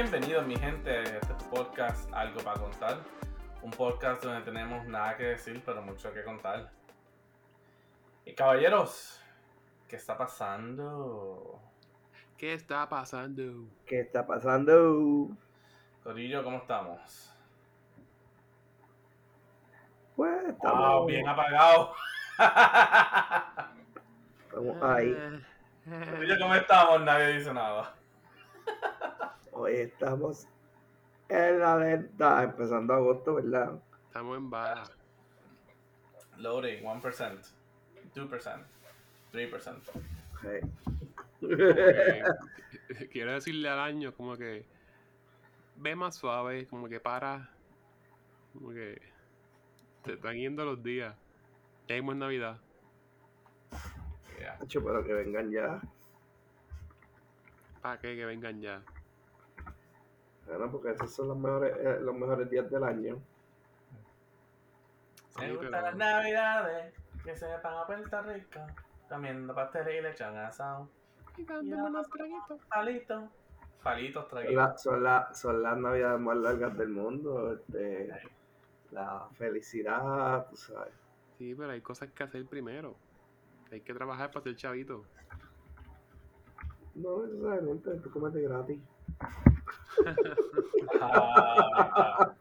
Bienvenidos mi gente a este podcast Algo para contar. Un podcast donde tenemos nada que decir, pero mucho que contar. Y caballeros, ¿qué está pasando? ¿Qué está pasando? ¿Qué está pasando? Corillo, ¿cómo estamos? Pues Wow, estamos, bien apagado. estamos ahí. Corillo, ¿cómo estamos? Nadie dice nada. Hoy estamos en la lenta, empezando agosto, ¿verdad? Estamos en bala. Loading, 1%, 2%, 3%. Sí. Eh, quiero decirle al año como que ve más suave, como que para, como que te están yendo los días. Ya es Navidad. Yeah. Pero que vengan ya. ¿Para qué? Que vengan ya. Bueno, porque esos son los mejores, eh, los mejores días del año. Me gustan pero- las navidades, que se van a Puerto Rico, comiendo pasteles y lechón asado. Palitos. Palitos Son, traguitos. la- son, la- son las navidades más largas del mundo. Este, la felicidad, tú sabes. Sí, pero hay cosas que hacer primero. Hay que trabajar para ser chavito. No necesariamente, tú comes de gratis.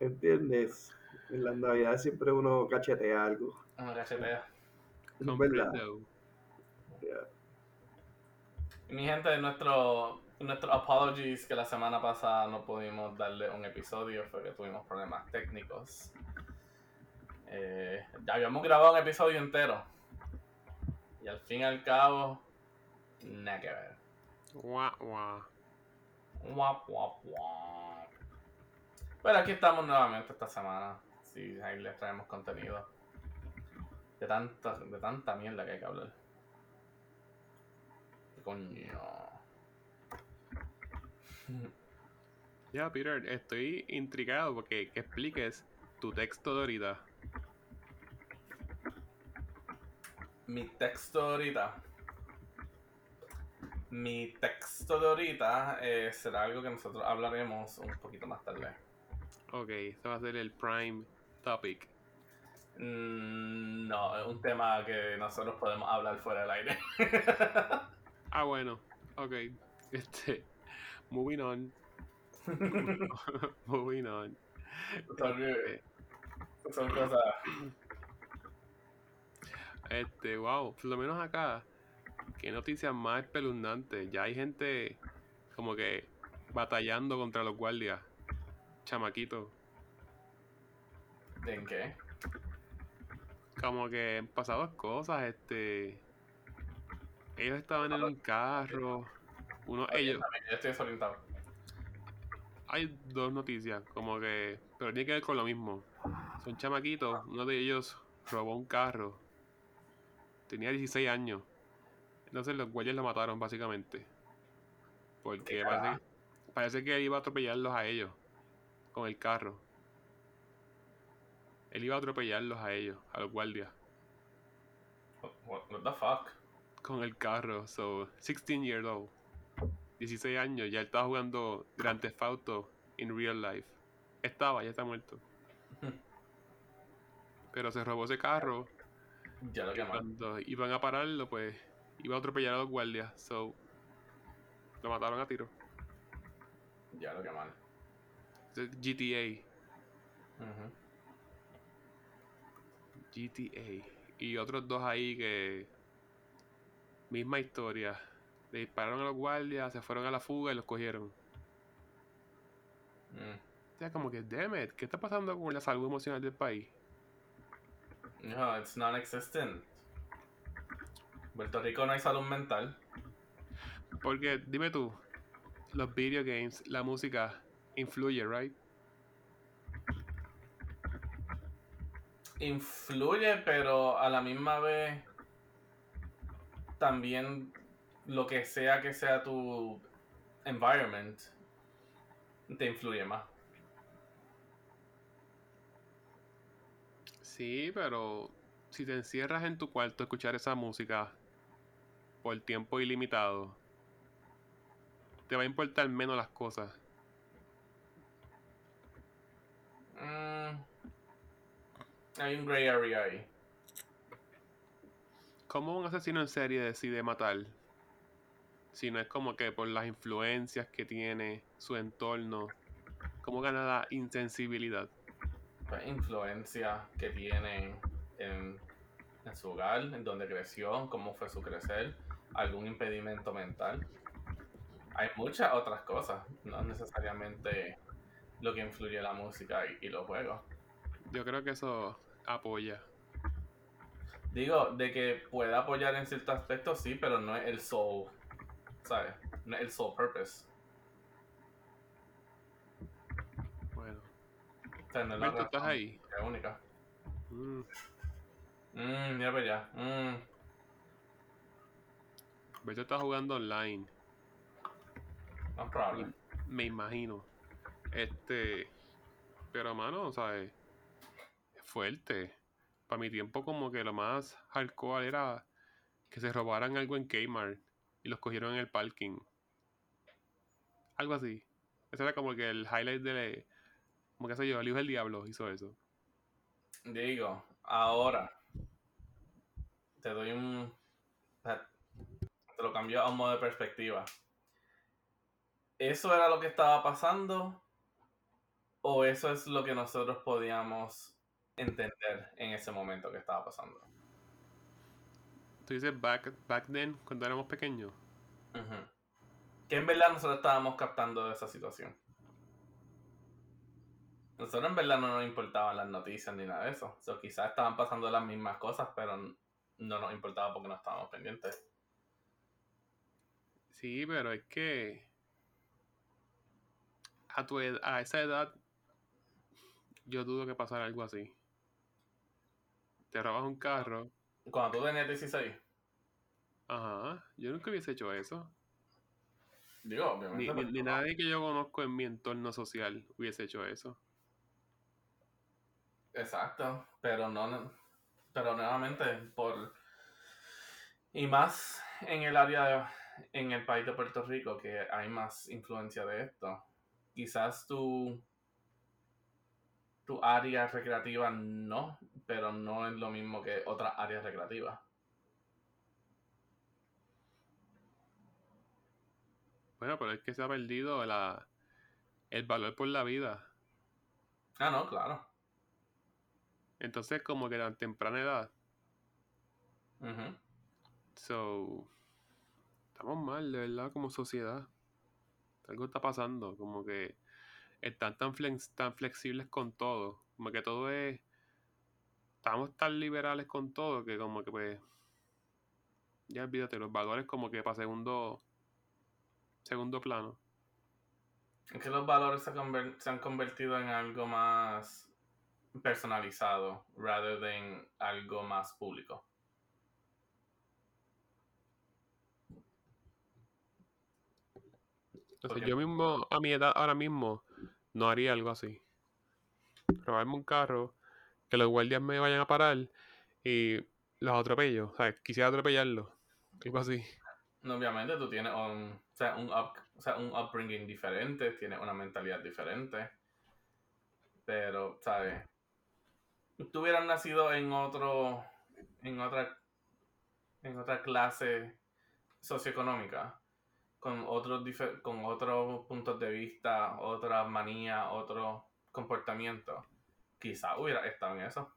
¿Entiendes? En las navidades siempre uno cachetea algo. una cachetea. Es verdad. Comprendo. Ya. Y mi gente, nuestro, nuestro apologies que la semana pasada no pudimos darle un episodio, fue que tuvimos problemas técnicos. Eh, ya habíamos grabado un episodio entero. Y al fin y al cabo, nada que ver. Guau, guau. Guap. Pero aquí estamos nuevamente esta semana. Sí, ahí les traemos contenido. De tanta, de tanta mierda que hay que hablar. Coño. Ya, Peter, estoy intrigado porque que expliques tu texto de ahorita. Mi texto de ahorita. Mi texto de ahorita eh, será algo que nosotros hablaremos un poquito más tarde. Ok, este va a ser el prime topic. Mm, no, es un tema que nosotros podemos hablar fuera del aire. Ah, bueno. Ok. Este. Moving on. moving on. Son, son cosas. Este, wow. Por lo menos acá. Qué noticias más espeluznantes. Ya hay gente como que batallando contra los guardias. Chamaquitos. ¿En qué? Como que han pasado cosas, este. Ellos estaban en un carro. Uno, ellos. Yo estoy desorientado. Hay dos noticias, como que. Pero tiene que ver con lo mismo. Son chamaquitos, uno de ellos robó un carro. Tenía 16 años. Entonces los güeyes lo mataron, básicamente. Porque ¿Qué parece, que él iba a atropellarlos a ellos. Con el carro. Él iba a atropellarlos a ellos, a los guardias. What, what the fuck? con el carro. So, 16 years old. 16 años, ya él estaba jugando Grand Theft Auto in real life. Estaba, ya está muerto. Pero se robó ese carro. Ya lo que cuando iban a pararlo, pues iba a atropellar a los guardias. So, lo mataron a tiro. Ya lo que mal. GTA. GTA. Y otros dos ahí que. Misma historia. Le dispararon a los guardias, se fueron a la fuga y los cogieron. Mm. O sea, como que, damn it, ¿qué está pasando con la salud emocional del país? No, it's non-existent. Puerto Rico no hay salud mental. Porque, dime tú, los video games, la música, influye, right? Influye, pero a la misma vez también lo que sea que sea tu environment te influye más. Sí, pero si te encierras en tu cuarto a escuchar esa música por tiempo ilimitado, te va a importar menos las cosas. Mm, hay un gray area ahí. ¿Cómo un asesino en serie decide matar? Si no es como que por las influencias que tiene su entorno. ¿Cómo gana la insensibilidad? Pues, influencia que tiene en, en su hogar, en donde creció, cómo fue su crecer, algún impedimento mental. Hay muchas otras cosas, no necesariamente lo que influye la música y, y los juegos. Yo creo que eso apoya. Digo, de que pueda apoyar en ciertos aspectos, sí, pero no es el sole, ¿sabes? No es el sole purpose. Bueno. O sea, no es la Alberto, ¿estás ahí? es única. Mm, Mmm, mira para allá. Alberto está jugando online. No probable. Me imagino. Este. Pero, mano, ¿sabes? Es fuerte. Para mi tiempo, como que lo más hardcore era que se robaran algo en Kmart y los cogieron en el parking. Algo así. Ese era como que el highlight de. Como que sé yo, el hijo del diablo hizo eso. Digo, ahora te doy un. Lo cambio a un modo de perspectiva. ¿Eso era lo que estaba pasando? ¿O eso es lo que nosotros podíamos entender en ese momento que estaba pasando? Tú dices back, back then, cuando éramos pequeños. Ujú. Que en verdad nosotros estábamos captando de esa situación. Nosotros en verdad no nos importaban las noticias ni nada de eso. O sea, quizás estaban pasando las mismas cosas, pero no nos importaba porque no estábamos pendientes. Sí, pero es que a tu ed- a esa edad yo dudo que pasara algo así. Te robas un carro. Cuando tú tenías 16, Ajá, yo nunca hubiese hecho eso. digo, obviamente. Ni, ni nadie que yo conozco en mi entorno social hubiese hecho eso. Exacto, pero no, no- pero nuevamente por y más en el área de- en el país de Puerto Rico que hay más influencia de esto. Quizás tu tu área recreativa no, pero no es lo mismo que otras áreas recreativas. Bueno, pero es que se ha perdido la, el valor por la vida. Ah, no, claro. Entonces, como que tan temprana edad. Ujú. So, estamos mal, de verdad, como sociedad. Algo está pasando, como que están tan, flex- tan flexibles con todo. Como que todo es. Estamos tan liberales con todo que, como que, pues. Ya olvídate, los valores, como que para segundo. Segundo plano. Es que los valores se, han convertido en algo más personalizado, rather than algo más público. Entonces, yo mismo, a mi edad, ahora mismo, no haría algo así. Robarme un carro, que los guardias me vayan a parar y los atropello. O sea, quisiera atropellarlos. Algo así. No, Obviamente tú tienes un, o sea, un, up- o sea, un upbringing diferente, tienes una mentalidad diferente, pero, ¿sabes? Tú hubieras nacido en otro, en otra, en otra clase socioeconómica, con otros, con otros puntos de vista, otra manía, otro comportamiento, quizás hubiera estado en eso.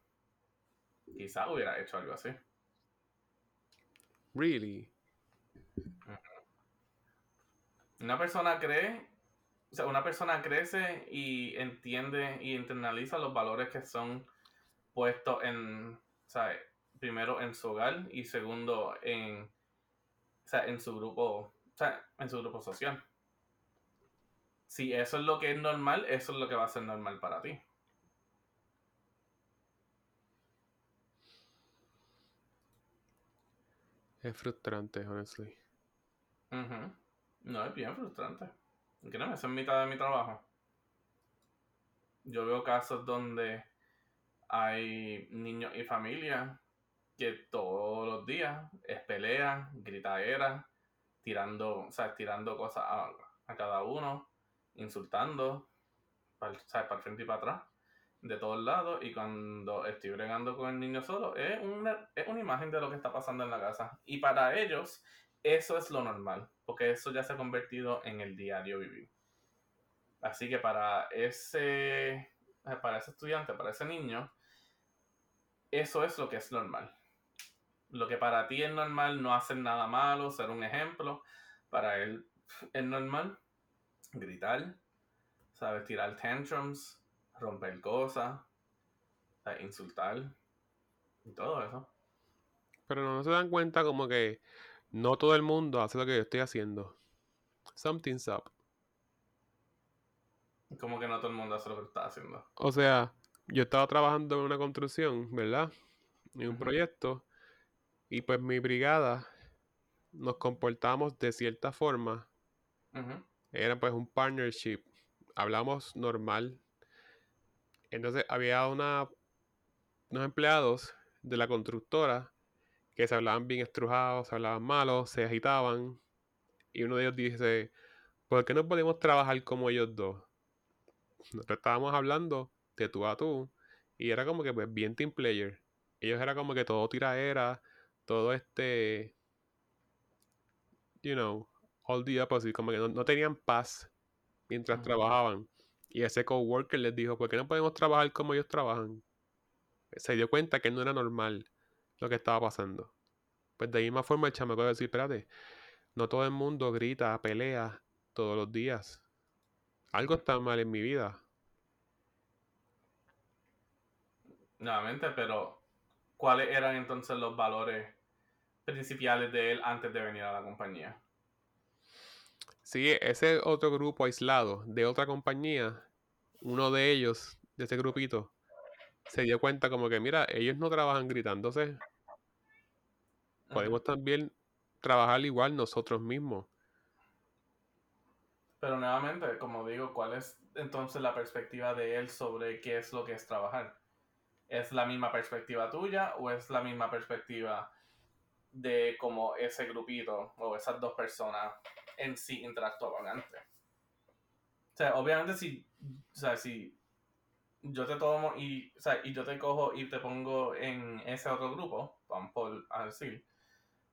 Quizás hubiera hecho algo así. Really. Una persona cree, o sea, una persona crece y entiende y internaliza los valores que son puestos en, ¿sabes? Primero en su hogar y segundo en, o sea, en su grupo, o sea, en su grupo social. Si eso es lo que es normal, eso es lo que va a ser normal para ti. Es frustrante, honestly. No, es bien frustrante. Créeme, eso es mitad de mi trabajo. Yo veo casos donde hay niños y familias que todos los días es pelea, gritadera, tirando, o sea, tirando cosas a, cada uno, insultando, para, para el frente y para atrás, de todos lados. Y cuando estoy bregando con el niño solo, es una, es una imagen de lo que está pasando en la casa. Y para ellos, eso es lo normal, porque eso ya se ha convertido en el diario vivir. Así que para ese, para ese estudiante, para ese niño, eso es lo que es normal. Lo que para ti es normal, no hacer nada malo, ser un ejemplo, para él es normal gritar, ¿sabes? Tirar tantrums, romper cosas, insultar y todo eso. Pero no se dan cuenta como que no todo el mundo hace lo que yo estoy haciendo. Something's up. Como que no todo el mundo hace lo que está haciendo. O sea, yo estaba trabajando en una construcción, ¿verdad? En un proyecto. Y pues mi brigada nos comportamos de cierta forma. Era pues un partnership. Hablamos normal. Entonces había una, unos empleados de la constructora que se hablaban bien estrujados, se hablaban malos, se agitaban. Y uno de ellos dice, ¿por qué no podemos trabajar como ellos dos? Nosotros estábamos hablando de tú a tú. Y era como que pues bien team player. Ellos era como que todo tiraera, todo este, you know, all the opposite, como que no, tenían paz mientras trabajaban. Y ese coworker les dijo, ¿por qué no podemos trabajar como ellos trabajan? Se dio cuenta que no era normal lo que estaba pasando. Pues de misma forma el chamaco decir, espérate, no todo el mundo grita, pelea todos los días. Algo está mal en mi vida. Nuevamente, pero ¿cuáles eran entonces los valores principales de él antes de venir a la compañía? Sí, ese otro grupo aislado de otra compañía, uno de ellos, de ese grupito, se dio cuenta como que, mira, ellos no trabajan gritándose. Podemos también trabajar igual nosotros mismos. Pero nuevamente, como digo, ¿cuál es entonces la perspectiva de él sobre qué es lo que es trabajar? ¿Es la misma perspectiva tuya o es la misma perspectiva de cómo ese grupito o esas dos personas en sí interactuaban antes? O sea, obviamente si, o sea, si yo te tomo y, o sea, y yo te cojo y te pongo en ese otro grupo, vamos por a decir,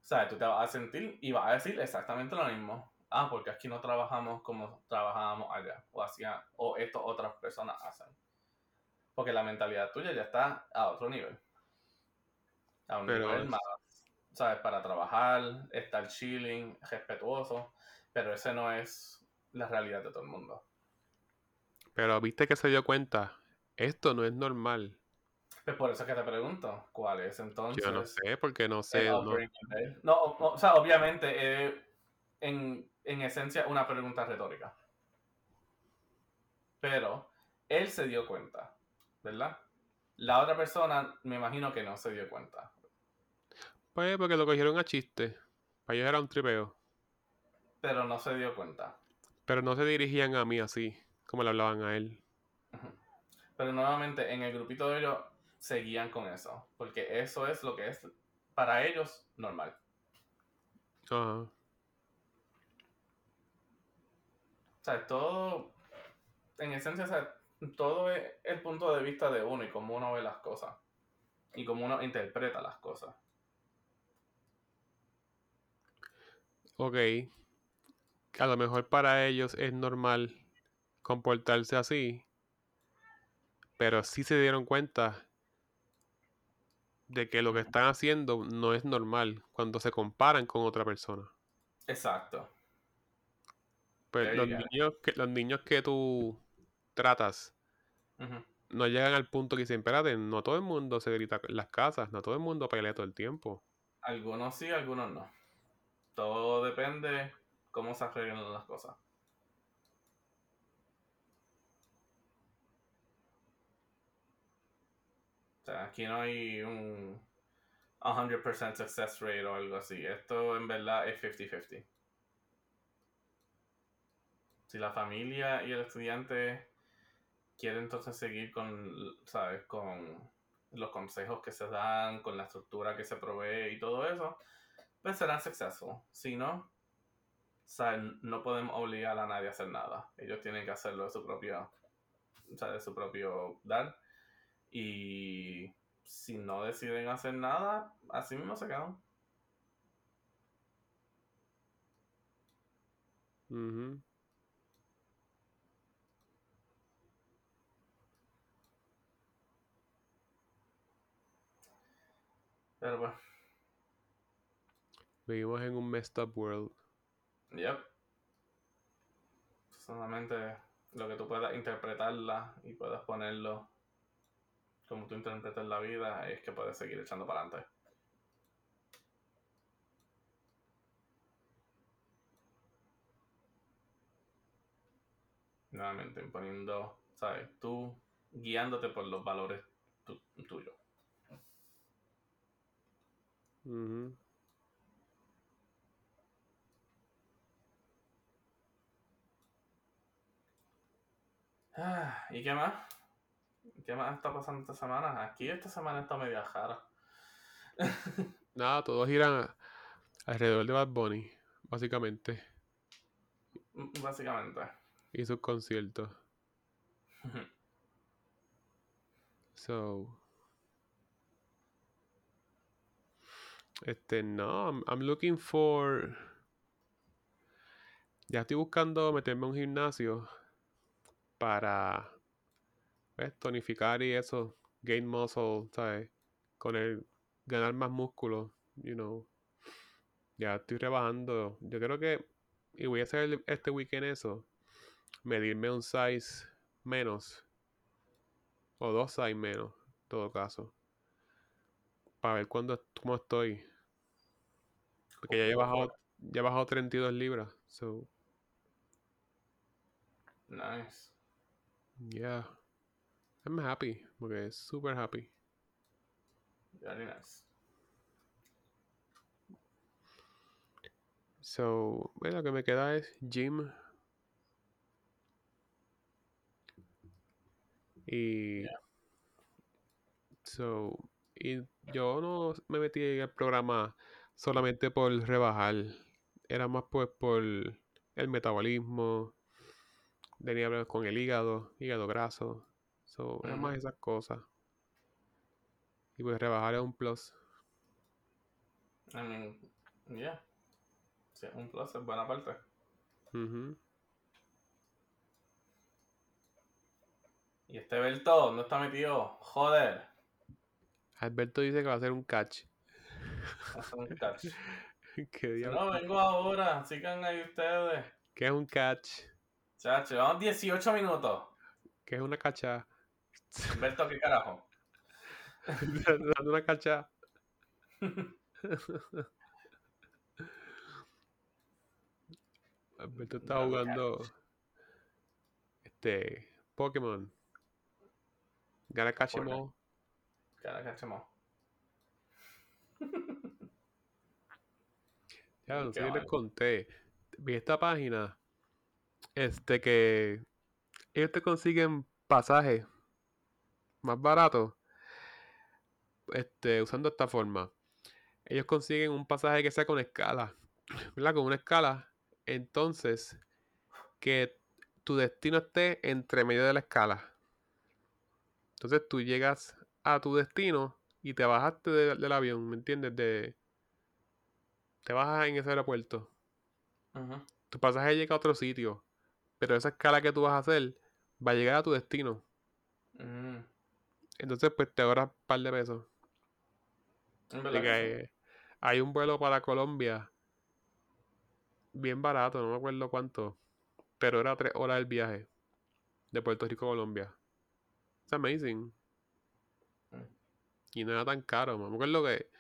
o sea, tú te vas a sentir y vas a decir exactamente lo mismo. Ah, porque aquí no trabajamos como trabajábamos allá, o hacía, o esto otras personas hacen. Porque la mentalidad tuya ya está a otro nivel. A un nivel más, ¿sabes? Para trabajar, estar chilling, respetuoso. Pero ese no es la realidad de todo el mundo. Pero viste que se dio cuenta, esto no es normal. Pues por eso es que te pregunto, ¿cuál es entonces? Yo no sé, porque no sé. No, o, sea, obviamente, en, en esencia, una pregunta retórica. Pero él se dio cuenta. ¿verdad? La otra persona me imagino que no se dio cuenta. Pues porque lo cogieron a chiste. Para ellos era un tripeo. Pero no se dio cuenta. Pero no se dirigían a mí así, como le hablaban a él. Pero nuevamente, en el grupito de ellos seguían con eso. Porque eso es lo que es para ellos normal. Ajá. O sea, todo. En esencia, o sea, todo es el punto de vista de uno y cómo uno ve las cosas. Y cómo uno interpreta las cosas. Ok. A lo mejor para ellos es normal comportarse así. Pero sí se dieron cuenta de que lo que están haciendo no es normal cuando se comparan con otra persona. Exacto. Pues los niños, que, los niños que tú tratas no llegan al punto que dicen, espérate, no todo el mundo se grita en las casas, no todo el mundo pelea todo el tiempo. Algunos sí, algunos no. Todo depende cómo se arreglan las cosas. O sea, aquí no hay un 100% success rate o algo así. Esto en verdad es 50-50. Si la familia y el estudiante quiere entonces seguir con, ¿sabes? Con los consejos que se dan, con la estructura que se provee y todo eso, pues serán successful. Si no, sea, no podemos obligar a nadie a hacer nada. Ellos tienen que hacerlo de su propio, o sea, de su propio dar. Y si no deciden hacer nada, así mismo se quedan. Pero pues, Vivimos en un messed up world. yep. Solamente lo que tú puedas interpretarla y puedas ponerlo como tú interpretas la vida es que puedes seguir echando para adelante. Nuevamente imponiendo, ¿sabes? Tú guiándote por los valores tu- tuyos. Ah, ¿Y qué más? ¿Qué más está pasando esta semana? Aquí esta semana está media jara. Nada, todos giran alrededor de Bad Bunny, básicamente. Básicamente. Y sus conciertos. So. Este, no, I'm, I'm looking for. Ya estoy buscando meterme a un gimnasio para tonificar y eso, gain muscle, ¿sabes? Con el ganar más músculo, you know. Ya estoy rebajando. Yo creo que, y voy a hacer este weekend eso, medirme un size menos, o dos size menos, en todo caso, para ver cuándo, cómo estoy. Porque ya he bajado, ya he bajado 32 libras, so, Nice. Yeah. I'm happy, porque super happy. Very nice. So, bueno, lo que me queda es gym. Y. So, y yo no me metí en el programa solamente por rebajar. Era más pues por el metabolismo. Tenía problemas con el hígado, hígado graso. So, era más esas cosas. Y pues rebajar es un plus. I mean, yeah. Sí, un plus es buena parte. Ujú. Y este Belto no está metido. Joder. Alberto dice que va a hacer un catch. Hace un catch. ¿Qué, Si no, vengo ahora. Sigan ahí ustedes. ¿Qué es un catch? Chacho, vamos 18 minutos. ¿Qué es una cacha? Berto, ¿qué carajo? Dando una cacha. Alberto está jugando este Pokémon. Gana 'em all. Cara, cachemos. Ya, no Qué sé si les conté. Vi esta página. Este que ellos te consiguen pasajes más baratos. Este, usando esta forma. Ellos consiguen un pasaje que sea con escala. ¿Verdad? Con una escala. Entonces, que tu destino esté entre medio de la escala. Entonces tú llegas a tu destino y te bajaste de- del avión, ¿me entiendes? De, te bajas en ese aeropuerto. Ujú. Tu pasaje llega a otro sitio, pero esa escala que tú vas a hacer va a llegar a tu destino. Mm. Entonces, pues te ahorras un par de pesos. Hay un vuelo para Colombia bien barato, no me acuerdo cuánto, pero era tres horas el viaje de Puerto Rico a Colombia. Es amazing. Mm. Y no era tan caro, me acuerdo que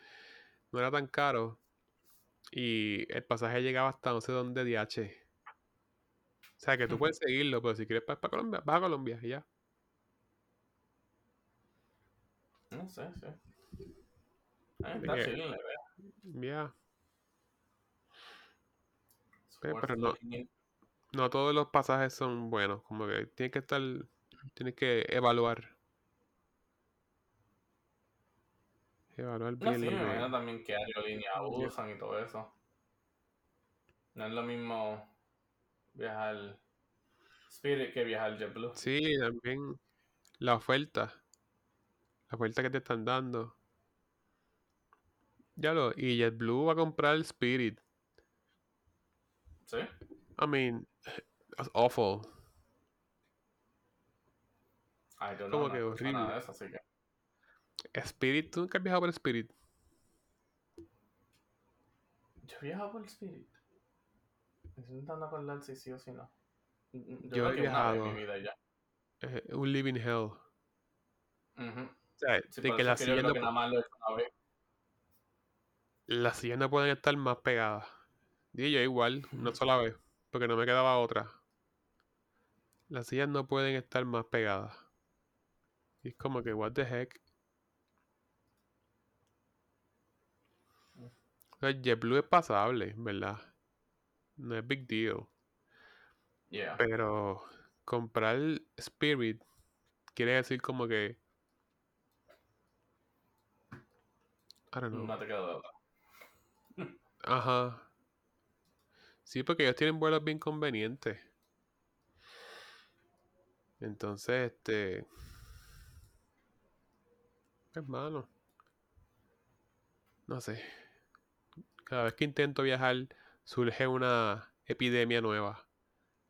no era tan caro y el pasaje llegaba hasta no sé dónde DH. O sea que tú puedes seguirlo, pero si quieres para, Colombia, vas a Colombia y ya. No sé, sí. De está que- idea. Ya. Pero no- in. No todos los pasajes son buenos, como que tienes que estar, tienes que evaluar. Evaluar No, bien sí, lo me que- imagino también qué aerolínea usan y todo eso. No es lo mismo viajar Spirit que viajar JetBlue. Sí, también la oferta. La oferta que te están dando. Ya lo, y JetBlue va a comprar Spirit. ¿Sí? I mean, that's awful. I don't Como know, que no nada horrible. de eso, así que. Spirit, ¿tú nunca has viajado por Spirit? Yo he viajado por Spirit. Estoy intentando acordar si sí o si no. Yo, Yo creo he viajado. mi vida ya. Eh, un living hell. O Ujú. sea, Sí, de que yo sillas, creo no, las sillas no pueden estar más pegadas. Y yo igual, una sola vez, porque no me quedaba otra. Las sillas no pueden estar más pegadas. Y es como que, what the heck. O sea, JetBlue es pasable, ¿verdad? No es big deal. Yeah. Pero comprar Spirit quiere decir como que. I don't know. No te. Ajá. Sí, porque ellos tienen vuelos bien convenientes. Entonces, este. Hermano. No sé. Cada vez que intento viajar, surge una epidemia nueva.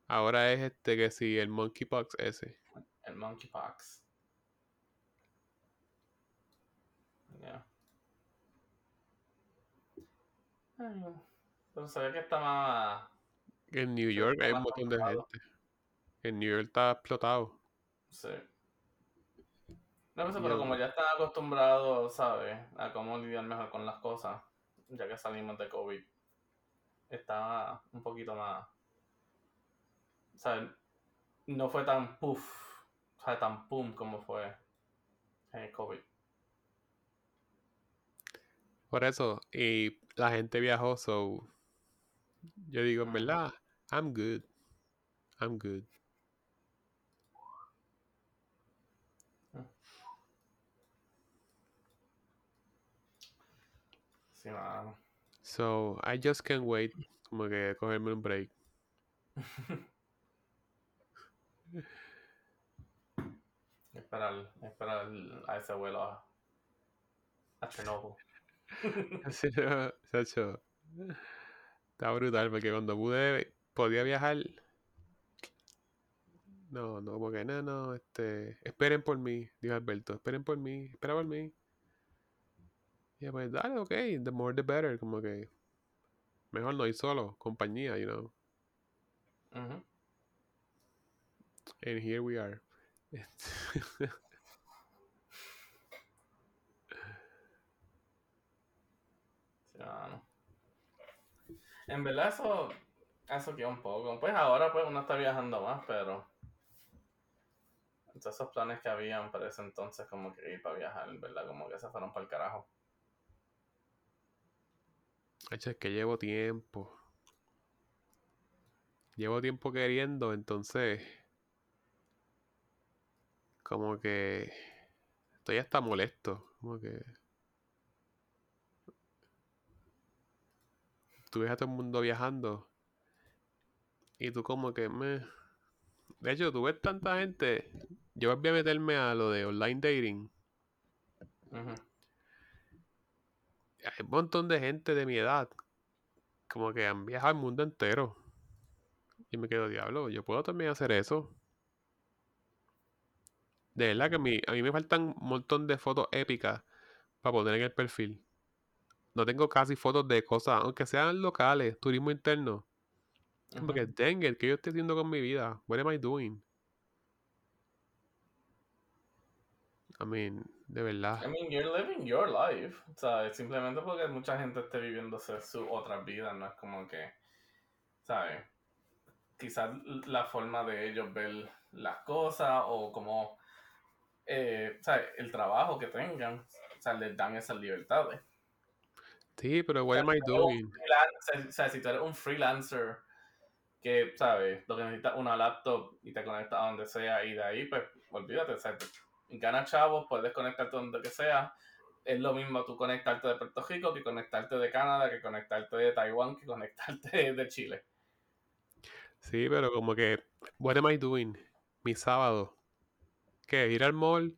Ahora es este que sí, el monkeypox ese. El Monkeypox. Yeah. Pero se ve que está más. En New York hay un montón de gente. En New York está explotado. Sí. No, pues, Yo- pero como ya están acostumbrados, ¿sabes? A cómo lidiar mejor con las cosas, ya que salimos de COVID, está un poquito más. ¿Sabes? No fue tan puff, ¿sabes? Tan pum como fue el COVID. Por eso, y la gente viajó, so yo digo, en verdad, I'm good. I'm good. Sí, mano. So, I just can't wait como que cogerme un break. Esperar, esperar a ese vuelo a, a Chernobyl. Así no, Sacho, Está brutal porque cuando pude, podía viajar. No, no, como que no, no, este, esperen por mí, dijo Alberto, esperen por mí, espera por mí. Y pues dale, ok, the more the better, como que mejor no ir solo, compañía, you know. Ujú. And here we are. Sí. En verdad eso, eso queda un poco. Pues ahora pues uno está viajando más, pero todos esos planes que habían para ese entonces como que ir para viajar, en verdad, como que se fueron para el carajo. Es que llevo tiempo. Llevo tiempo queriendo, entonces. Como que. Estoy hasta molesto. Como que. Tú ves a todo el mundo viajando. Y tú, como que. Me... De hecho, tú ves tanta gente. Yo voy a meterme a lo de online dating. Ujú. Hay un montón de gente de mi edad como que han viajado al mundo entero. Y me quedo, diablo, yo puedo también hacer eso. De verdad que a mí, a mí me faltan un montón de fotos épicas para poner en el perfil. No tengo casi fotos de cosas, aunque sean locales, turismo interno. Como que, Ujú. dang it, ¿qué yo estoy haciendo con mi vida? What am I doing? I mean, de verdad. I mean, you're living your life. O sea, simplemente porque mucha gente esté viviéndose su otra vida, no es como que, ¿sabes? Quizás la forma de ellos ver las cosas o como, eh, ¿sabes? El trabajo que tengan, o sea, les dan esas libertades. Sí, pero what am I doing? freelancer- o sea, si tú eres un freelancer que, ¿sabes? Lo que necesitas una laptop y te conectas a donde sea y de ahí, pues, olvídate, o sea, te- ganas chavos, puedes conectarte donde que sea, es lo mismo tú conectarte de Puerto Rico que conectarte de Canadá, que conectarte de Taiwán, que conectarte de Chile. Sí, pero como que, what am I doing? Mi sábado. ¿Qué? ¿Ir al mall?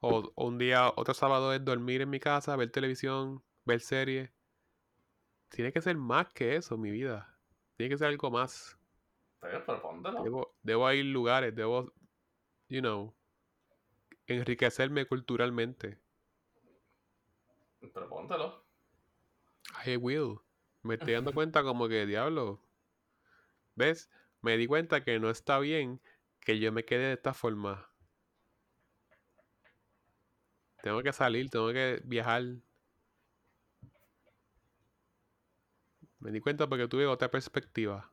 O, o un día, otro sábado es dormir en mi casa, ver televisión, ver series. Tiene que ser más que eso, mi vida. Tiene que ser algo más. Pero, pero. Debo, debo ir lugares, debo, you know, enriquecerme culturalmente. Pero póntelo. I will. Me estoy dando cuenta como que, diablo. ¿Ves? Me di cuenta que no está bien que yo me quede de esta forma. Tengo que salir, tengo que viajar. Me di cuenta porque tuve otra perspectiva.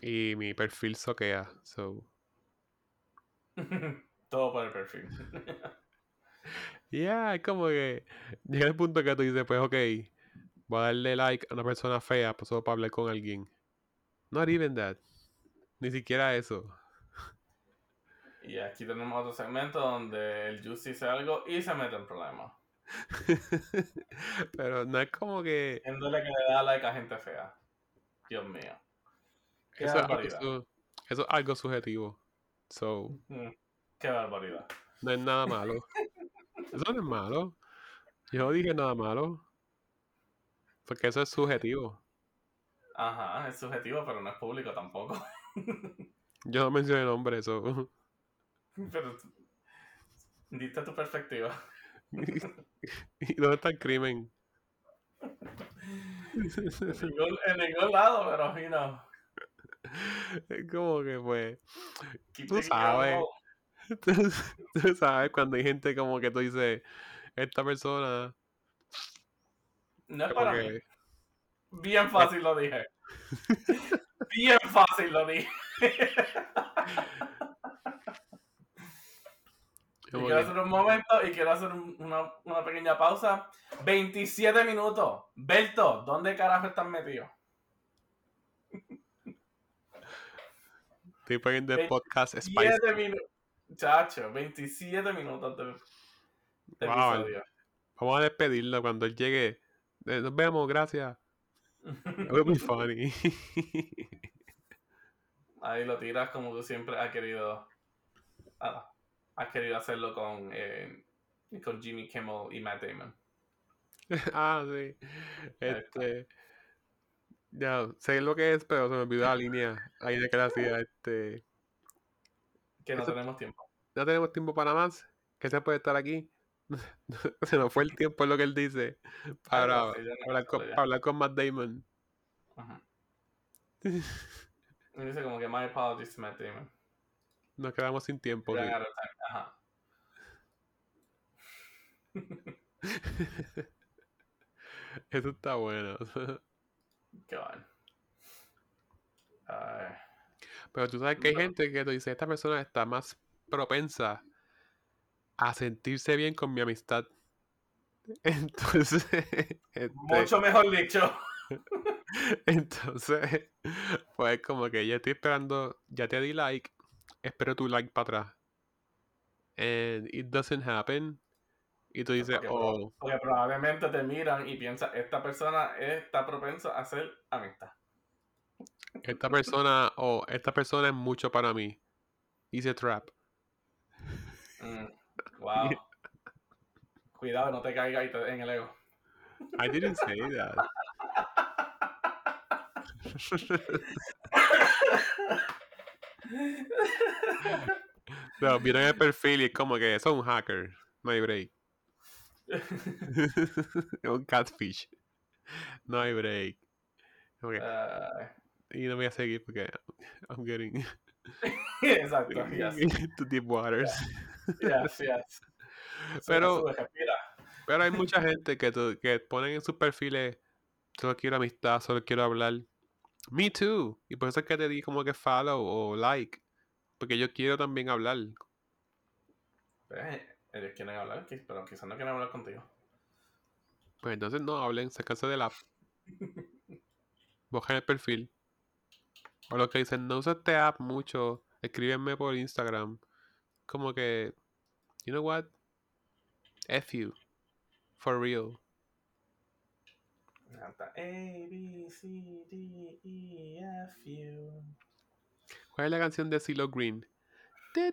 Y mi perfil soquea. So. Todo por el perfil. Yeah, es como que llega el punto que tú dices, pues ok, voy a darle like a una persona fea pues, solo para hablar con alguien. Not even that. Ni siquiera eso. y aquí tenemos otro segmento donde el Juice dice algo y se mete en problemas. Pero no es como que... Diciéndole que le da like a gente fea. Dios mío. Eso es, algo, su- eso es algo subjetivo. So, Mm, Qué barbaridad. no es nada malo. Eso no es malo. Yo no dije nada malo. Porque eso es subjetivo. Ajá, es subjetivo, pero no es público tampoco. Yo no mencioné nombre, eso. pero diste tu perspectiva. ¿Y dónde está el crimen? En ningún, en ningún lado, pero, you know. Como que pues... Tú sabes. tú, tú sabes cuando hay gente como que tú dices, esta persona... No es para mí. que- Bien fácil lo dije. Bien fácil lo dije. Y quiero hacer un momento y quiero hacer un- una, una pequeña pausa. 27 minutos. Berto, ¿dónde carajo estás metido? Estoy poniendo el podcast Spicy. 27 minutos. Chacho, 27 minutos de, de Wow. episodio. Vamos a despedirlo cuando él llegue. Eh, Nos vemos, gracias. That would be funny. Ahí lo tiras como tú siempre has querido. ah, has querido hacerlo con, eh, con Jimmy Kimmel y Matt Damon. ah, sí. Este. Ya, sé lo que es, pero se me olvidó la línea. Ahí de que le hacía este. Que no Eso- tenemos tiempo. No tenemos tiempo para más. Que se puede estar aquí. se nos fue el tiempo, es lo que él dice. Para, ya no hablar, me con, ya. para hablar con Matt Damon. Ajá. Y dice como que my apologies to Matt Damon. Nos quedamos sin tiempo. Time. Ajá. Eso está bueno. Pero tú sabes que hay No. gente que te dice, esta persona está más propensa a sentirse bien con mi amistad. Entonces, este, Mucho mejor dicho. entonces, pues como que ya estoy esperando, ya te di like, espero tu like para atrás. And it doesn't happen. Y tú dices, Porque, oh, porque probablemente te miran y piensan, esta persona está propensa a ser amistad. esta persona, oh, esta persona es mucho para mí. Hice trap. Mm, Wow. Cuidado, no te caigas y te- en el ego. I didn't say that. No, vieron el perfil y es como que es un hacker. No hay break. Un catfish. No hay break. Ok, Ay. Y no voy a seguir porque I'm getting Exacto, yes, to deep waters. yes, yes. Pero, hay mucha gente que, que ponen en sus perfiles solo quiero amistad, solo quiero hablar. Me too. Y por eso es que te di como que follow o like. Porque yo quiero también hablar. Eh, Ellos quieren hablar, pero quizás no quieren hablar contigo. Pues entonces no hablen, sacarse del app. Busquen el perfil. O los que dicen, no usa este app mucho, escríbenme por Instagram. Como que, you know what? F you. For real. Canta A, B, C, D, E, F, U. ¿Cuál es la canción de CeeLo Green? Go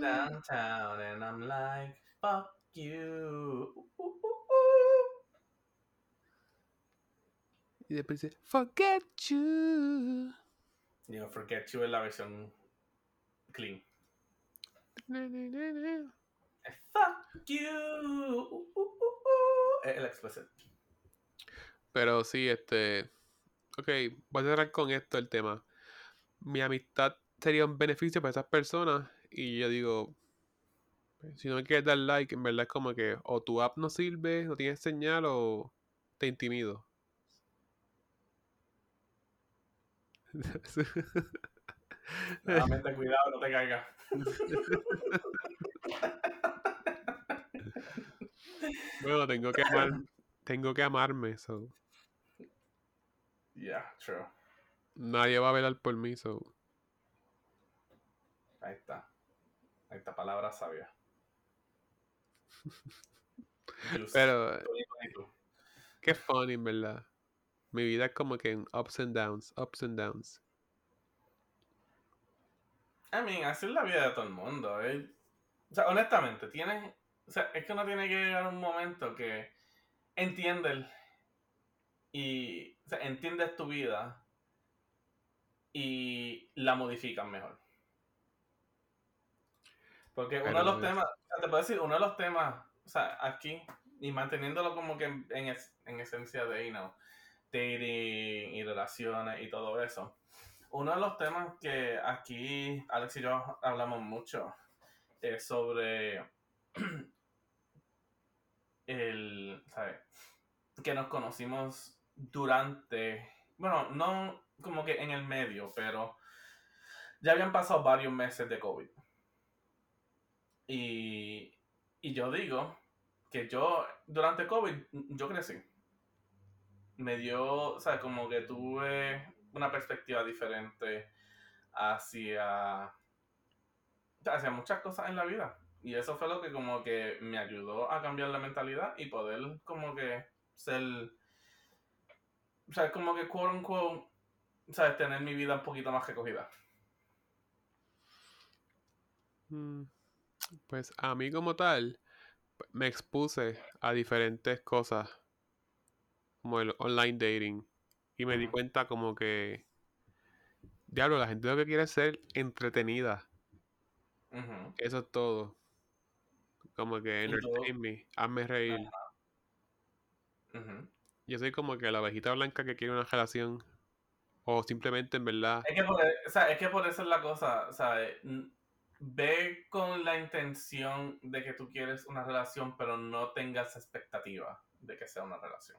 downtown and I'm like, fuck you. Ooh, ooh, ooh. Y después dice, Forget you. Digo, Forget You es la versión clean. Eh, Fuck you. Ooh, ooh, ooh, ooh. Es el explicit. Pero sí, este. Ok, voy a cerrar con esto el tema. Mi amistad sería un beneficio para esas personas. Y yo digo, pues, si no me quieres dar like, en verdad es como que o tu app no sirve, no tienes señal, o te intimido. Nuevamente, cuidado, no te caigas. bueno, tengo que amar, tengo que amarme, so. Yeah, true. Nadie va a velar por mí, so. Ahí está. Ahí está, palabra sabia. Pero, qué funny, en verdad. Mi vida es como que en ups and downs, ups and downs. I mean, así es la vida de todo el mundo. ¿eh? O sea, honestamente, tienes. O sea, es que uno tiene que llegar a un momento que entiendes y. O sea, entiendes tu vida y la modificas mejor. Porque uno de los temas, te puedo decir, uno de los temas, o sea, aquí, y manteniéndolo como que en, en, es- en esencia de, you know, dating y relaciones y todo eso. Uno de los temas que aquí Alex y yo hablamos mucho es sobre el, ¿sabes? Que nos conocimos durante, bueno, no como que en el medio, pero ya habían pasado varios meses de COVID. Y, y yo digo que yo, durante COVID, yo crecí. Me dio, o sea, como que tuve una perspectiva diferente hacia, hacia muchas cosas en la vida. Y eso fue lo que como que me ayudó a cambiar la mentalidad y poder como que ser, o sea, como que quote unquote, ¿sabes? Tener mi vida un poquito más recogida. Mm, Pues a mí como tal, me expuse a diferentes cosas, como el online dating, y me di cuenta como que, diablo, la gente lo que quiere es ser entretenida, eso es todo. Como que entertain me, hazme reír. Yo soy como que la ovejita blanca que quiere una relación, o simplemente en verdad, Es que, por, e- o sea, es que por eso es la cosa, ¿sabes? N- Ve con la intención de que tú quieres una relación, pero no tengas expectativa de que sea una relación.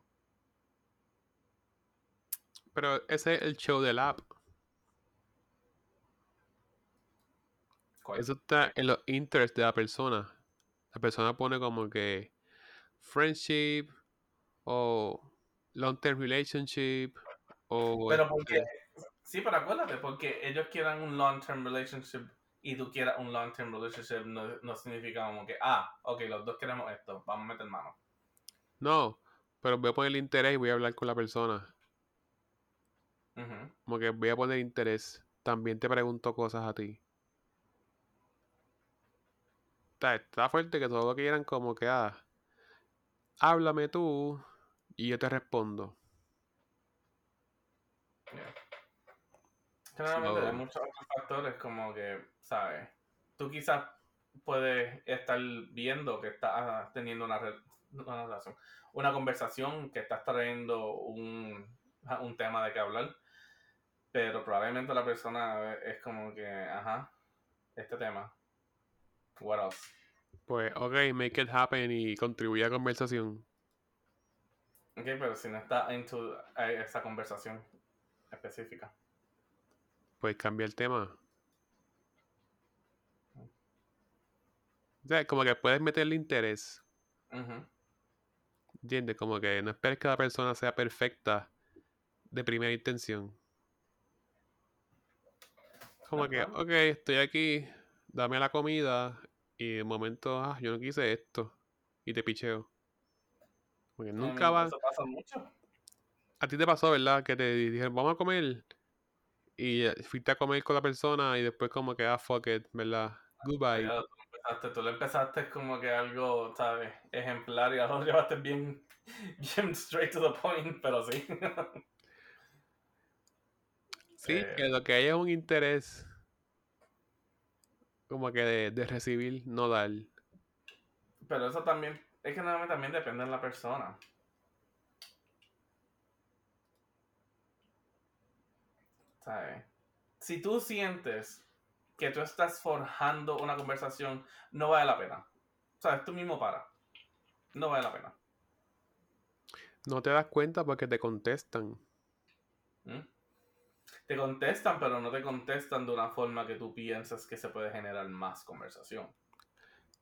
pero ese es el show del app. ¿Cuál? Eso está en los interests de la persona. La persona pone como que friendship o long term relationship o Pero este, porque, sí, pero acuérdate, porque ellos quieran un long-term relationship y tú quieras un long-term relationship, no, no significa como que, ah, ok, los dos queremos esto, vamos a meter mano. no, pero voy a poner interés y voy a hablar con la persona. Como que voy a poner interés. También te pregunto cosas a ti. Está, está fuerte que todo lo que quieran como que ah, háblame tú y yo te respondo. Generalmente So- hay muchos otros factores como que, ¿sabes? Tú quizás puedes estar viendo que estás teniendo una, re- una relación, una conversación, que estás trayendo un, un tema de qué hablar, pero probablemente la persona es como que, ajá, este tema. What else? Pues, ok, make it happen y contribuye a la conversación. Ok, pero si no está into eh, esa conversación específica. Pues cambia el tema. O sea, como que puedes meterle interés. Ujú. ¿Entiendes? Como que no esperes que la persona sea perfecta de primera intención. Como que, ok, estoy aquí, dame la comida y de momento, ah, yo no quise esto. Y te picheo. Porque nunca mean, va. Eso pasa mucho. A ti te pasó, ¿verdad? Que te dijeron, vamos a comer. Y eh, fuiste a comer con la persona y después como que, ah, fuck it, ¿verdad? Goodbye. Tú, empezaste, tú le empezaste como que algo, ¿sabes? Ejemplar y ahora lo llevaste bien, bien straight to the point, pero sí. Sí, Eh. que lo que hay es un interés como que de, de recibir, no dar. Pero eso también, es que normalmente también depende de la persona. ¿Sabes? Si tú sientes que tú estás forjando una conversación, no vale la pena. ¿Sabes? Tú mismo para. No vale la pena. No te das cuenta porque te contestan. ¿Mm? Te contestan, pero no te contestan de una forma que tú piensas que se puede generar más conversación.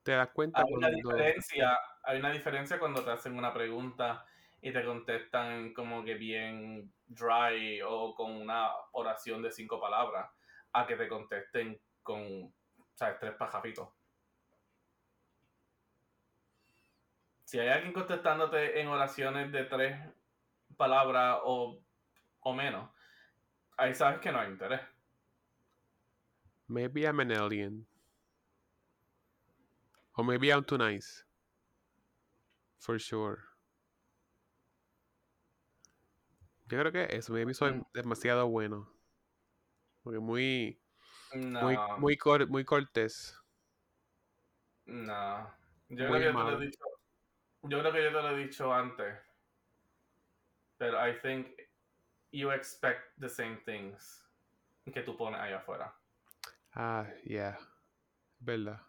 Te das cuenta Hay una cuando... diferencia, hay una diferencia cuando te hacen una pregunta y te contestan como que bien dry o con una oración de cinco palabras, a que te contesten con, ¿sabes? Tres pajapitos. Si hay alguien contestándote en oraciones de tres palabras o, o menos, ahí sabes que no hay interés. Maybe I'm an alien. Or maybe I'm too nice. For sure. Yo creo que eso, maybe soy Mm. demasiado bueno. Porque muy, No, muy, muy, cor- muy cortés. no. Yo Muy creo que yo te lo he dicho. Yo creo que yo te lo he dicho antes. Pero I think you expect the same things que tú pones allá afuera. Ah, yeah. Verdad.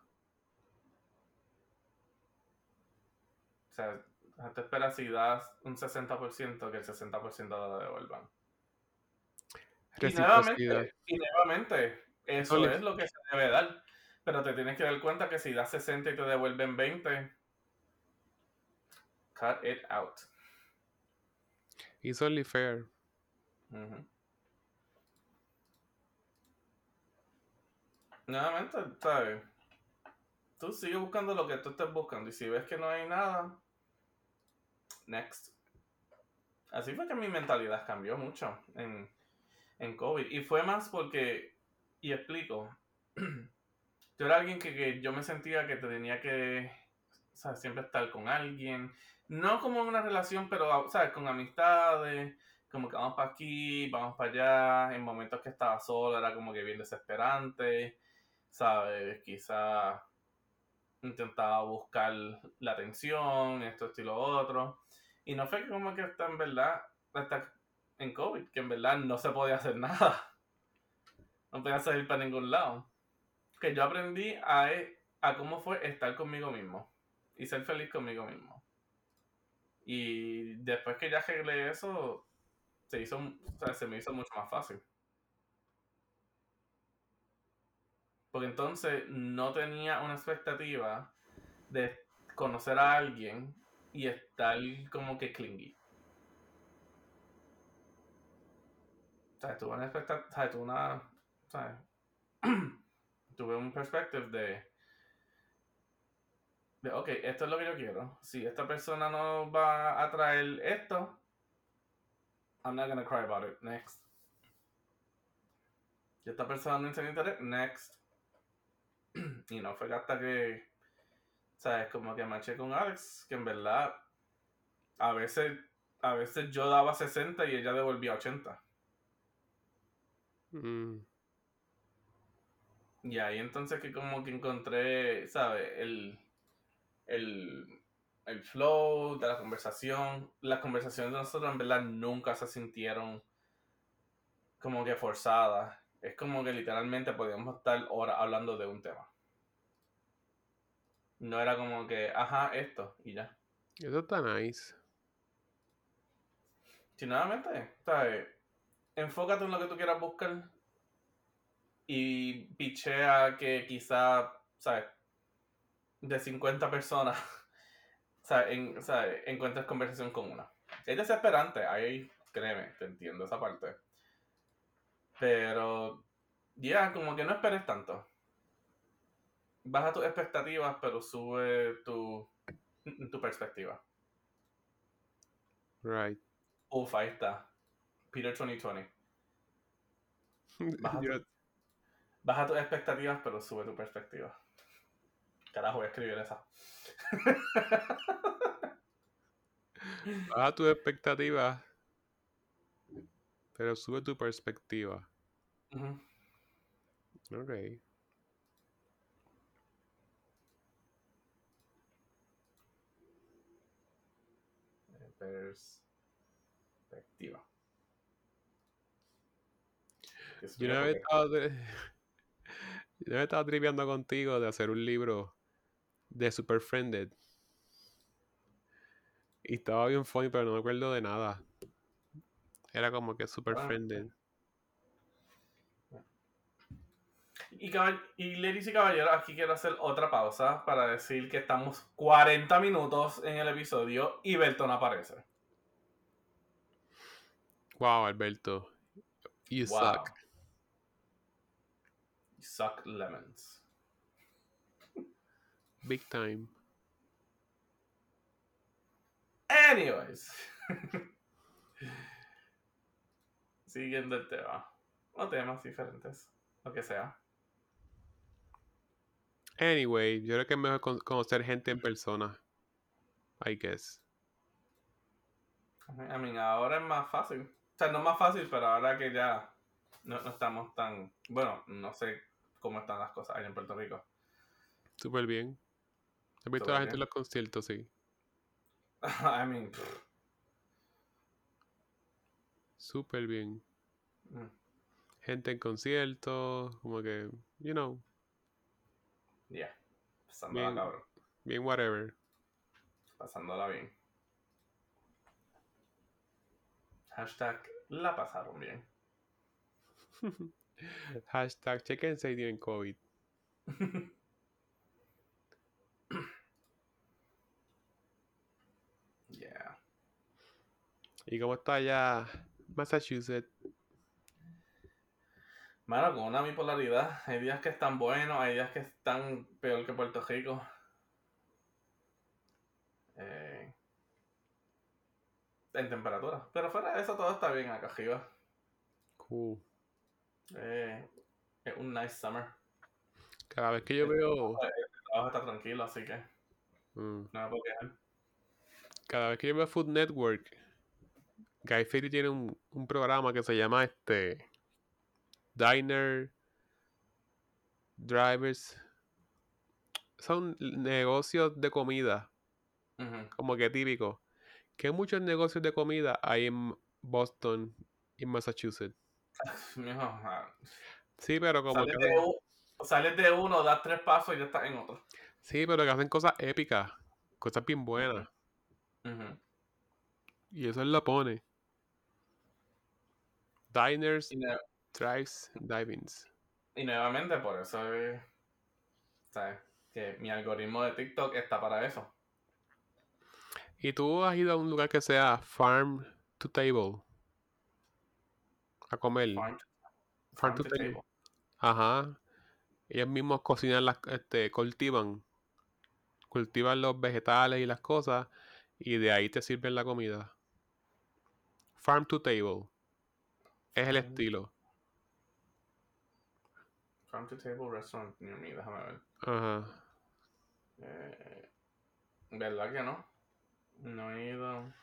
O sea, tú esperas si das un 60% que el 60% lo devuelvan. Y nuevamente, y nuevamente, eso es lo que se debe dar. Pero te tienes que dar cuenta que si das 60 y te devuelven 20, cut it out. It's only fair. Nuevamente, ¿sabes? Tú sigues buscando lo que tú estés buscando y si ves que no hay nada, next. Así fue que mi mentalidad cambió mucho en, en COVID. Y fue más porque, y explico, yo era alguien que, que yo me sentía que tenía que, ¿sabes? Siempre estar con alguien. No como en una relación, pero, ¿sabes? Con amistades como que vamos para aquí, vamos para allá, en momentos que estaba solo era como que bien desesperante, ¿sabes? Quizá intentaba buscar la atención, esto, esto y lo otro, y no fue como que está en verdad, hasta en COVID, que en verdad no se podía hacer nada, no podía salir para ningún lado, que yo aprendí a, a cómo fue estar conmigo mismo y ser feliz conmigo mismo. Y después que ya arreglé eso, se hizo, se me hizo mucho más fácil. Porque entonces no tenía una expectativa de conocer a alguien y estar como que clingy. O sea, tuve una expectativa, o sea, tuve una, o sea, tuve un perspective de, de, ok, esto es lo que yo quiero. Si esta persona no va a traer esto, I'm not gonna cry about it. Next. Y esta persona no enseña interés. Next. y no fue hasta que, ¿sabes? Como que marché con Alex, que en verdad, a veces, a veces yo daba 60 y ella devolvía 80. Mm. Y ahí entonces que como que encontré, ¿sabes? El, el, el flow de la conversación. Las conversaciones de nosotros en verdad nunca se sintieron como que forzadas. Es como que literalmente podíamos estar horas hablando de un tema. No era como que, ajá, esto, y ya. Eso está nice. Si nuevamente, ¿sabes? Enfócate en lo que tú quieras buscar y pichea que quizá, ¿sabes? De 50 personas, ¿sabes? En, ¿sabes? encuentres conversación con una. Es desesperante, ahí créeme, te entiendo esa parte. Pero, ya, como que no esperes tanto. Baja tus expectativas, pero sube tu, tu perspectiva. Right. Uf, ahí está. Peter 2020. Baja, tu- baja tus expectativas, pero sube tu perspectiva. Carajo, voy a escribir esa. baja tus expectativas, pero sube tu perspectiva. Ujú. Ok. Perspectiva. Yo una vez estaba, yo estaba tripeando contigo de hacer un libro de Super Friended. Y estaba bien funny, pero no me acuerdo de nada. Era como que Super Ah, Friended. Y, y ladies y caballeros, aquí quiero hacer otra pausa para decir que estamos 40 minutos en el episodio y Belton aparece. Wow, Alberto. You Wow. suck. You suck lemons. Big time. Anyways. Siguiendo el tema. O temas diferentes. Lo que sea. Anyway, yo creo que es mejor con- conocer gente en persona. I guess. I mean, ahora es más fácil. O sea, no es más fácil, pero ahora que ya no, no estamos tan... Bueno, no sé cómo están las cosas allá en Puerto Rico. Súper bien. ¿Has visto a la gente en los conciertos? Sí. I mean... Súper bien. mm, Gente en conciertos, como que, you know, Yeah. Pasándola, Bien. cabrón. bien whatever. Pasándola bien. Hashtag la pasaron bien. Hashtag chequense si tienen COVID. yeah. ¿Y cómo está allá Massachusetts? Mano, con una bipolaridad. Hay días que están buenos, hay días que están peor que Puerto Rico. Eh, en temperatura. Pero fuera de eso, todo está bien acá arriba. Cool. Eh, es un nice summer. Cada vez que yo veo, El trabajo está tranquilo, así que mm, no me puedo quejar. cada vez que yo veo Food Network, Guy Fieri tiene un, un programa que se llama este Diner Drivers. Son negocios de comida, como que típico. Que muchos negocios de comida hay en Boston y Massachusetts. Sí, pero como sales, que de u- sales de uno, das tres pasos y ya estás en otro. Sí, pero que hacen cosas épicas, cosas bien buenas. Y eso él lo pone. Diners, drives, divings. y nuevamente, por eso es, ¿sabes? Que mi algoritmo de TikTok está para eso. ¿Y tú has ido a un lugar que sea farm to table? A comer. Farm, Farm farm to to table. table. Ajá. Ellos mismos cocinan las, este, cultivan. Cultivan los vegetales y las cosas. Y de ahí te sirven la comida. Farm to table. Es el Mm. estilo. Farm to table restaurant near me, déjame ver. Ajá. Eh, ¿Verdad que no? No he ido.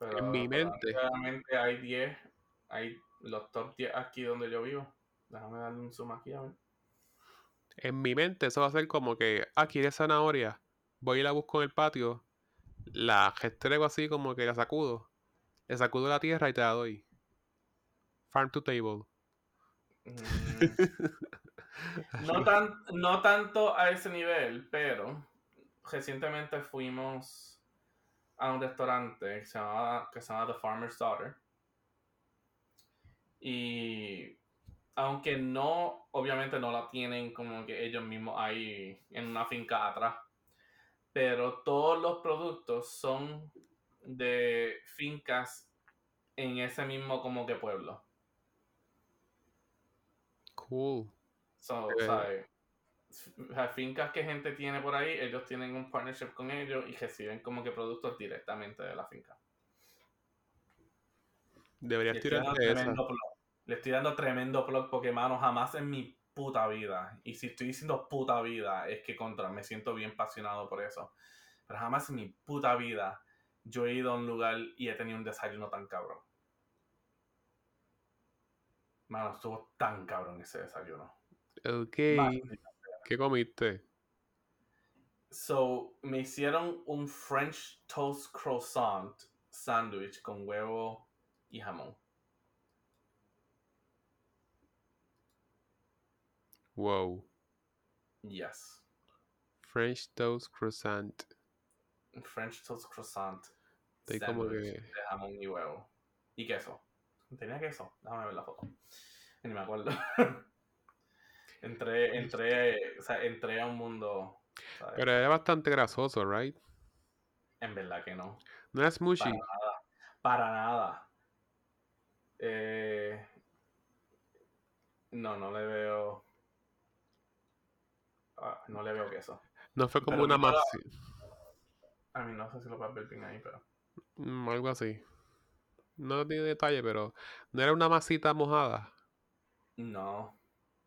Pero, En mi mente. Realmente hay 10. Hay los top 10 aquí donde yo vivo. Déjame darle un zoom aquí a ver. En mi mente eso va a ser como que, ah, ¿quieres zanahoria? Voy y la busco en el patio, la restrego así como que la sacudo, le sacudo la tierra y te la doy. Farm to table. Mm, no, tan, no tanto a ese nivel, pero recientemente fuimos a un restaurante que se llama, que se llama The Farmer's Daughter. Y aunque no, obviamente no la tienen como que ellos mismos ahí en una finca atrás, pero todos los productos son de fincas en ese mismo como que pueblo. Cool. So, Eh. ¿sabes? sea, fincas que gente tiene por ahí, ellos tienen un partnership con ellos y reciben como que productos directamente de la finca. Deberías dando tirarte esa. Le estoy dando tremendo plug porque, mano, jamás en mi puta vida, y si estoy diciendo puta vida, es que contra, me siento bien apasionado por eso. Pero jamás en mi puta vida yo he ido a un lugar y he tenido un desayuno tan cabrón. Mano, estuvo tan cabrón ese desayuno. Ok. ¿Qué comiste? So, me hicieron un French toast croissant sandwich con huevo y jamón. Wow. Yes. French toast croissant. French toast croissant Estoy como sandwich que- de jamón y huevo. Y queso. ¿Tenía queso? Déjame ver la foto. Ni me acuerdo. entré, entré, o sea, entré a un mundo. ¿sabes? Pero era bastante grasoso, right? En verdad que no. No era smushy. Para nada. Para nada. Eh, no, no le veo. ah, no le veo queso. No fue como Pero una masa. A mí no sé si lo puedes ver bien ahí, pero. Mm, algo así. No tiene detalle, pero no era una masita mojada. No,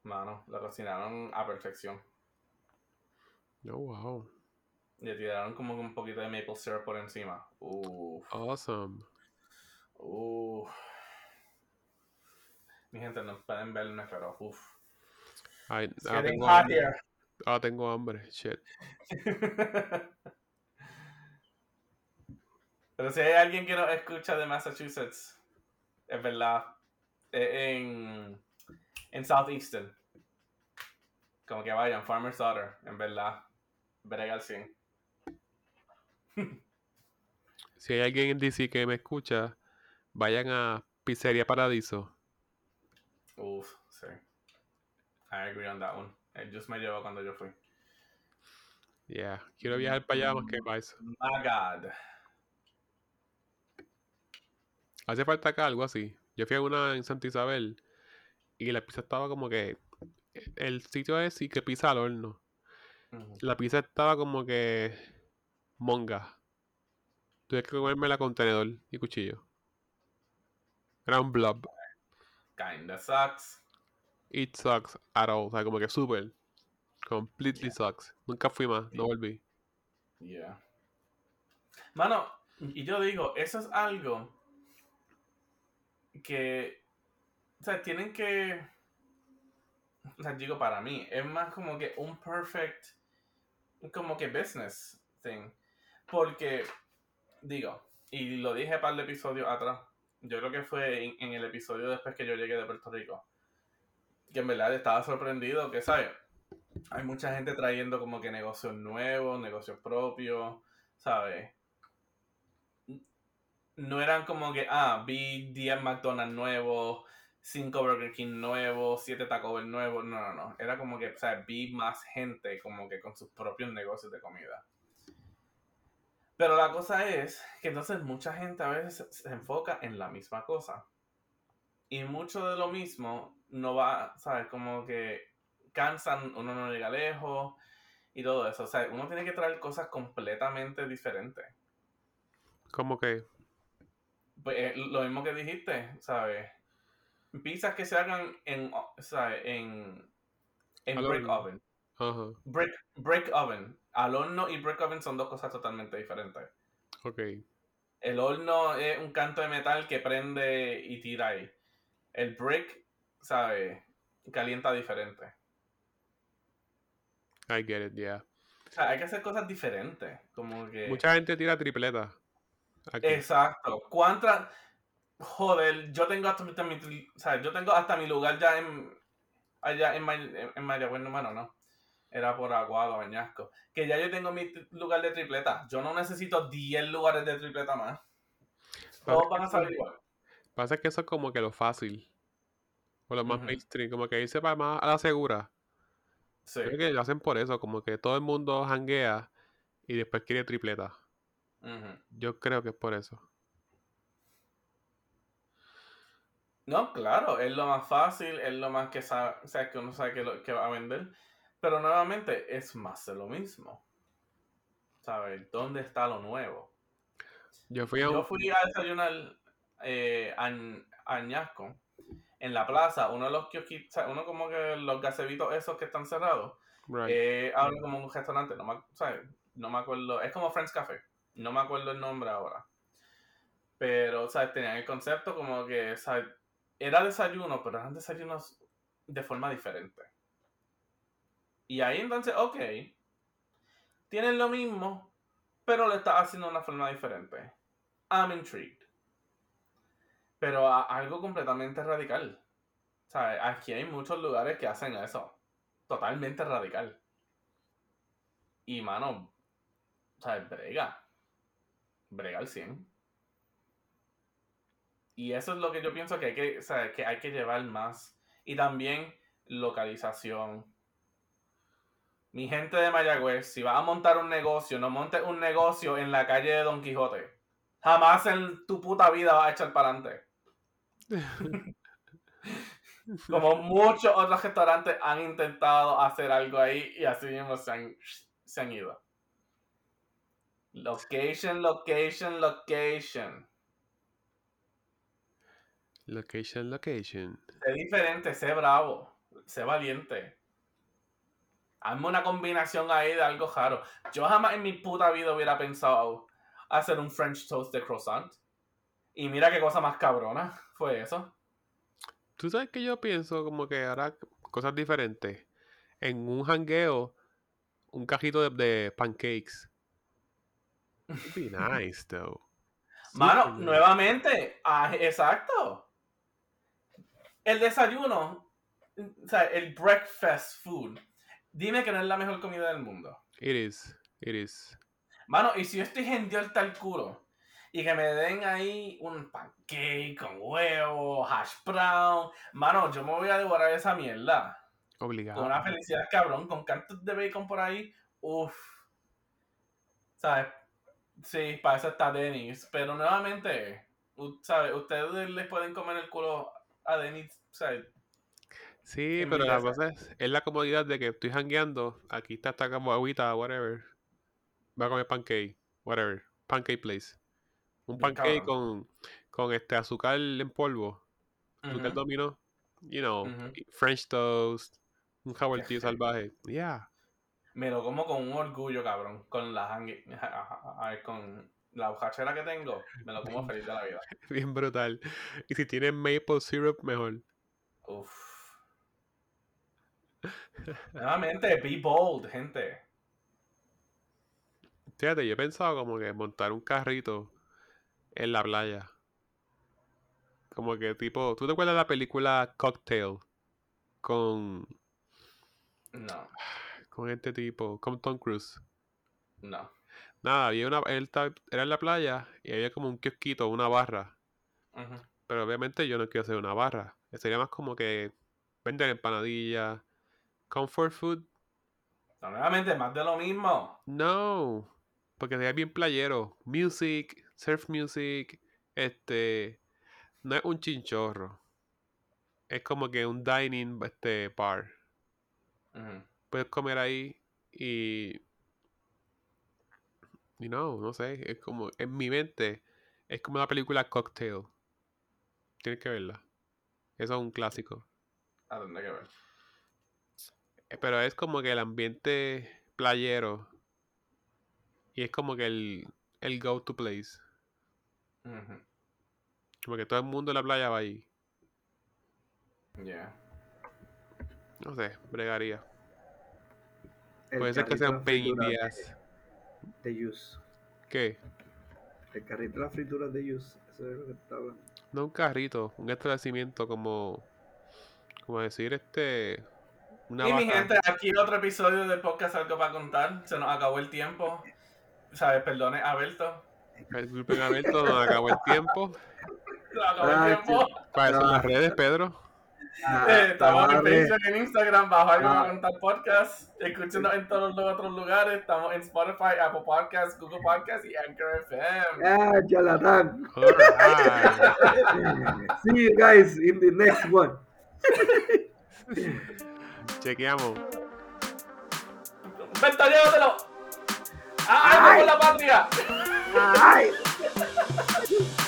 mano, lo cocinaron a perfección. Oh, wow. Le tiraron como un poquito de maple syrup por encima. Uff, Awesome. uff. Mi gente no pueden verme, pero uff. Ay, getting tengo hambre. Ahora tengo hambre. Shit. Pero si hay alguien que nos escucha de Massachusetts, es verdad, en, en Southeastern, como que vayan, Farmer's Daughter, en verdad, brega al 100. Si hay alguien en DC que me escucha, vayan a Pizzería Paradiso. Uf, sí. I agree on that one. El Just me llevó cuando yo fui. Yeah. Quiero viajar para allá más que para eso. My God. Hace falta acá algo así. Yo fui a una en Santa Isabel y la pizza estaba como que. El sitio es sí que pizza al horno. La pizza estaba como que. Monga. Tuve que comérmela con tenedor y cuchillo. Era un blob. Kinda sucks. It sucks at all. O sea, como que super. Completely sucks. Nunca fui más. No volví. Yeah. Mano, y yo digo, eso es algo que, o sea, tienen que, o sea, digo para mí, es más como que un perfect, como que business thing. Porque, digo, y lo dije para el episodio atrás, yo creo que fue en, en el episodio después que yo llegué de Puerto Rico, que en verdad estaba sorprendido, que, ¿sabes? Hay mucha gente trayendo como que negocios nuevos, negocios propios, ¿sabes? No eran como que, ah, vi 10 McDonald's nuevos, 5 Burger King nuevos, 7 Taco Bell nuevos. No, no, no. Era como que, o sea, vi más gente como que con sus propios negocios de comida. Pero la cosa es que entonces mucha gente a veces se enfoca en la misma cosa. Y mucho de lo mismo no va, ¿sabes? Como que cansan, uno no llega lejos y todo eso. O sea, uno tiene que traer cosas completamente diferentes. Como que. Pues, eh, lo mismo que dijiste, ¿sabes? Pizzas que se hagan en, ¿sabes? En, en Al brick horno. oven. Brick, brick oven. Al horno y brick oven son dos cosas totalmente diferentes. Ok. El horno es un canto de metal que prende y tira ahí. El brick, ¿sabes? Calienta diferente. I get it, yeah. O sea, hay que hacer cosas diferentes. Como que... Mucha gente tira tripleta. Aquí. Exacto. ¿Cuántas? Joder, yo tengo hasta mi, mi- o sea, yo tengo hasta mi lugar ya en allá en, en, en Mayagüez, no. Era por Aguado, Bañasco. Que ya yo tengo mi lugar de tripleta. Yo no necesito 10 lugares de tripleta más. Todos van a salir igual. Pasa que eso es como que lo fácil. O lo más mainstream. Como que irse para más a la segura. Sí. Creo que lo hacen por eso. Como que todo el mundo hanguea y después quiere tripleta. Yo creo que es por eso. No, claro, es lo más fácil, es lo más que sabe, o sea, que uno sabe que, lo, que va a vender. Pero nuevamente es más de lo mismo. ¿Sabes? ¿Dónde está lo nuevo? Yo fui a. Yo fui a desayunar eh, a, a Añasco, en la plaza, uno de los kiosquitos, uno como que los esos que están cerrados, Right. eh, ahora como un restaurante, no me, ¿sabes? no me acuerdo, es como Friends Café, no me acuerdo el nombre ahora. Pero, ¿sabes? Tenían el concepto como que, ¿sabes? Era desayuno, pero eran desayunos de forma diferente. Y ahí entonces, ok, tienen lo mismo, pero lo está haciendo de una forma diferente. I'm intrigued. Pero a- algo completamente radical. ¿Sabes? Aquí hay muchos lugares que hacen eso. Totalmente radical. Y mano, ¿sabes? Brega. Brega al 100. Y eso es lo que yo pienso que hay que, ¿sabes? que, hay que llevar más. Y también localización. Mi gente de Mayagüez, si vas a montar un negocio, no montes un negocio en la calle de Don Quijote. Jamás en tu puta vida vas a echar para adelante. Como muchos otros restaurantes han intentado hacer algo ahí y así mismo se han, se han ido. Location, location, location. Location, location. Sé diferente, sé bravo, sé valiente. Hazme una combinación ahí de algo raro. Yo jamás en mi puta vida hubiera pensado hacer un French toast de croissant. Y mira qué cosa más cabrona fue eso. Tú sabes que yo pienso como que hará cosas diferentes. En un jangueo, un cajito de, de pancakes. It'd be nice, though. Mano, nuevamente, ah, exacto. El desayuno, o sea, el breakfast food. Dime que no es la mejor comida del mundo. It is. It is. Mano, y si yo estoy gendido al culo y que me den ahí un pancake con huevo, hash brown, mano, yo me voy a devorar esa mierda. Obligado. Con una felicidad cabrón, con cantos de bacon por ahí, uff. ¿Sabes? Sí, para eso está Dennis. Pero nuevamente, ¿sabes? Ustedes les pueden comer el culo a ¿sabes? Sí, pero la cosa es, es la comodidad de que estoy jangueando. Aquí está esta como agüita, whatever. Va a comer pancake, whatever. Pancake place. Un pancake con, con este azúcar en polvo. Azúcar Ujú. dominó. You know, French toast. Un rico. salvaje. Yeah. Me lo como con un orgullo, cabrón. Con la con la hojachera que tengo, me lo como feliz de la vida. Bien brutal. Y si tiene maple syrup, mejor. Uf. Nuevamente, be bold, gente. Fíjate, yo he pensado como que montar un carrito en la playa. Como que tipo, ¿tú te acuerdas de la película Cocktail? Con, No, con este tipo, con Tom Cruise. no. Nada, había una, él era en la playa y había como un kiosquito, una barra. Pero obviamente yo no quiero hacer una barra. Sería más como que vender empanadillas, comfort food. No, nuevamente, más de lo mismo. No, porque sería bien playero. Music, surf music, este, no es un chinchorro. Es como que un dining este, bar. Ujú. Puedes comer ahí y... Y no, no sé, es como, en mi mente, es como la película Cocktail. Tienes que verla. Eso es un clásico. Ah, tendré que ver. Eh, Pero es como que el ambiente playero. Y es como que el, el go-to place. Ujú. Como que todo el mundo en la playa va ahí. Yeah. No sé, bregaría. El Puede ser que sea carrito un de pain in frituras the ass. De, de Juice. ¿Qué? El carrito de las frituras de Juice. Eso es lo que está hablando. No un carrito, un establecimiento como. Como decir este. Una y mi gente, aquí otro episodio del podcast Algo para contar. Se nos acabó el tiempo. ¿Sabes? Perdone, Alberto. Disculpen, Alberto, nos acabó el tiempo. Se nos acabó Ah, el tiempo. Para eso en Ah. las redes, Pedro. Eh, estamos en. Facebook, en Instagram, bajo Algo Ah. para contar podcast. Escúchenos en todos los otros lugares. Estamos en Spotify, Apple Podcasts, Google Podcasts y Anchor FM. Ah, charlatán. Alright. See you guys in the next one. Chequeamos. Venta, llévatelo. ¡Ay, por la patria! ¡Ay!